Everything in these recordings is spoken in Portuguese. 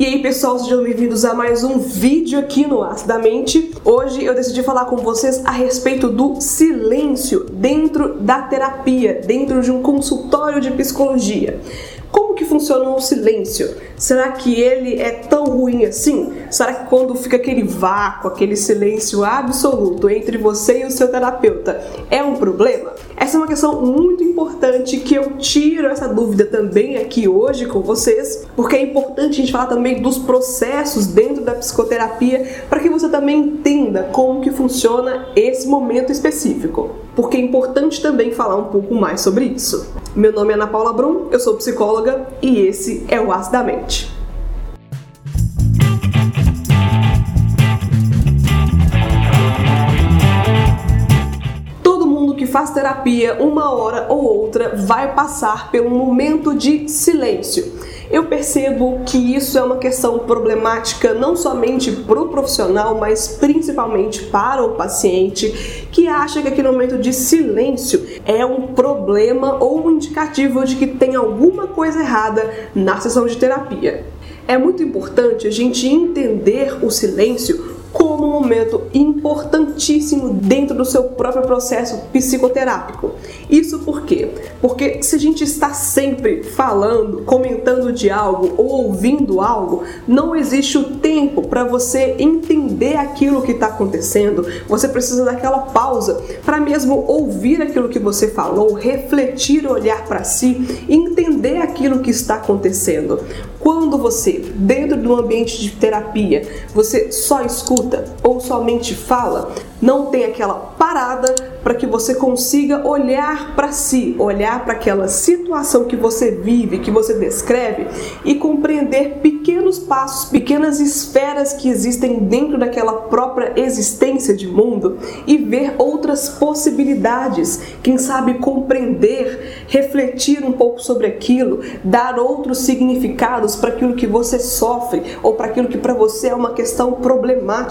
E aí pessoal, sejam bem-vindos a mais um vídeo aqui no Acidamente. Hoje eu decidi falar com vocês a respeito do silêncio dentro da terapia, dentro de um consultório de psicologia. Como que funciona o silêncio? Será que ele é tão ruim assim? Será que quando fica aquele vácuo, aquele silêncio absoluto entre você e o seu terapeuta, é um problema? Essa é uma questão muito importante que eu tiro essa dúvida também aqui hoje com vocês, porque é importante a gente falar também dos processos dentro da psicoterapia para que você também entenda como que funciona esse momento específico. Porque é importante também falar um pouco mais sobre isso. Meu nome é Ana Paula Brum, eu sou psicóloga e esse é o Acidamente. Faz terapia uma hora ou outra vai passar pelo momento de silêncio. Eu percebo que isso é uma questão problemática não somente para o profissional, mas principalmente para o paciente que acha que aquele momento de silêncio é um problema ou um indicativo de que tem alguma coisa errada na sessão de terapia. É muito importante a gente entender o silêncio como um momento importantíssimo dentro do seu próprio processo psicoterápico. Isso por quê? Porque se a gente está sempre falando, comentando de algo ou ouvindo algo, não existe o tempo para você entender aquilo que está acontecendo. Você precisa daquela pausa para mesmo ouvir aquilo que você falou, refletir, olhar para si, entender aquilo que está acontecendo. Quando você, dentro de um ambiente de terapia, você só escuta ou somente fala, não tem aquela parada para que você consiga olhar para si, olhar para aquela situação que você vive, que você descreve e compreender pequenos passos, pequenas esferas que existem dentro daquela própria existência de mundo e ver outras possibilidades, quem sabe compreender, refletir um pouco sobre aquilo, dar outros significados para aquilo que você sofre ou para aquilo que para você é uma questão problemática.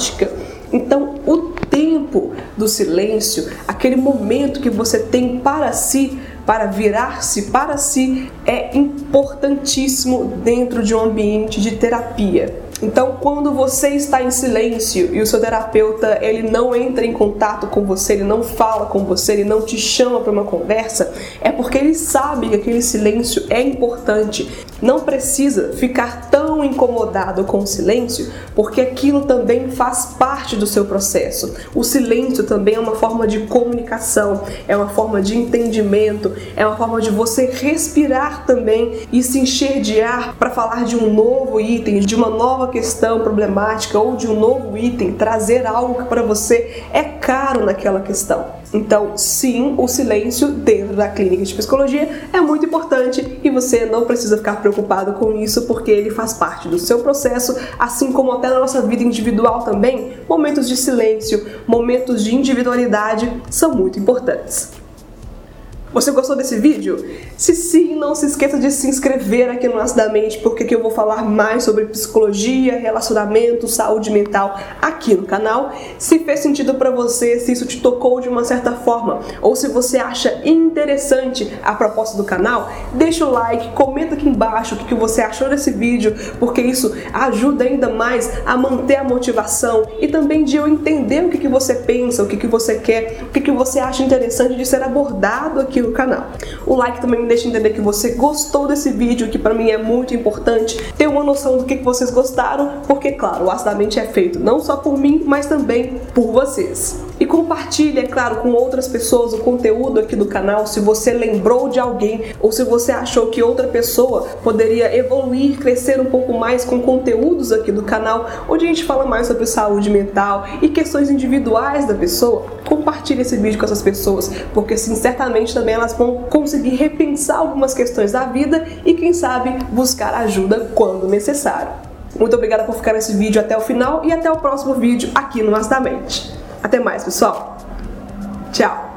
Então, o tempo do silêncio, aquele momento que você tem para si, para virar-se para si, é importantíssimo dentro de um ambiente de terapia. Então, quando você está em silêncio e o seu terapeuta ele não entra em contato com você, ele não fala com você, ele não te chama para uma conversa, é porque ele sabe que aquele silêncio é importante. Não precisa ficar tão incomodado com o silêncio, porque aquilo também faz parte do seu processo. O silêncio também é uma forma de comunicação, é uma forma de entendimento, é uma forma de você respirar também e se encher de ar para falar de um novo item, de uma nova questão problemática ou de um novo item, trazer algo que para você é caro naquela questão. Então, sim, o silêncio dentro da clínica de psicologia é muito importante e você não precisa ficar preocupado com isso porque ele faz parte do seu processo, assim como até na nossa vida individual também, momentos de silêncio, momentos de individualidade são muito importantes. Você gostou desse vídeo? Se sim, não se esqueça de se inscrever aqui no Acidamente, porque aqui eu vou falar mais sobre psicologia, relacionamento, saúde mental aqui no canal. Se fez sentido para você, se isso te tocou de uma certa forma, ou se você acha interessante a proposta do canal, deixa o like, comenta aqui embaixo o que você achou desse vídeo, porque isso ajuda ainda mais a manter a motivação e também de eu entender o que você pensa, o que você quer, o que você acha interessante de ser abordado aqui aqui no canal. O like também me deixa entender que você gostou desse vídeo, que para mim é muito importante ter uma noção do que, vocês gostaram, porque claro, o Acidamente é feito não só por mim, mas também por vocês. E compartilhe, é claro, com outras pessoas o conteúdo aqui do canal, se você lembrou de alguém ou se você achou que outra pessoa poderia evoluir, crescer um pouco mais com conteúdos aqui do canal, onde a gente fala mais sobre saúde mental e questões individuais da pessoa, compartilhe esse vídeo com essas pessoas, porque sim, certamente também elas vão conseguir repensar algumas questões da vida e quem sabe buscar ajuda quando necessário. Muito obrigada por ficar nesse vídeo até o final e até o próximo vídeo aqui no Acidamente. Até mais, pessoal. Tchau.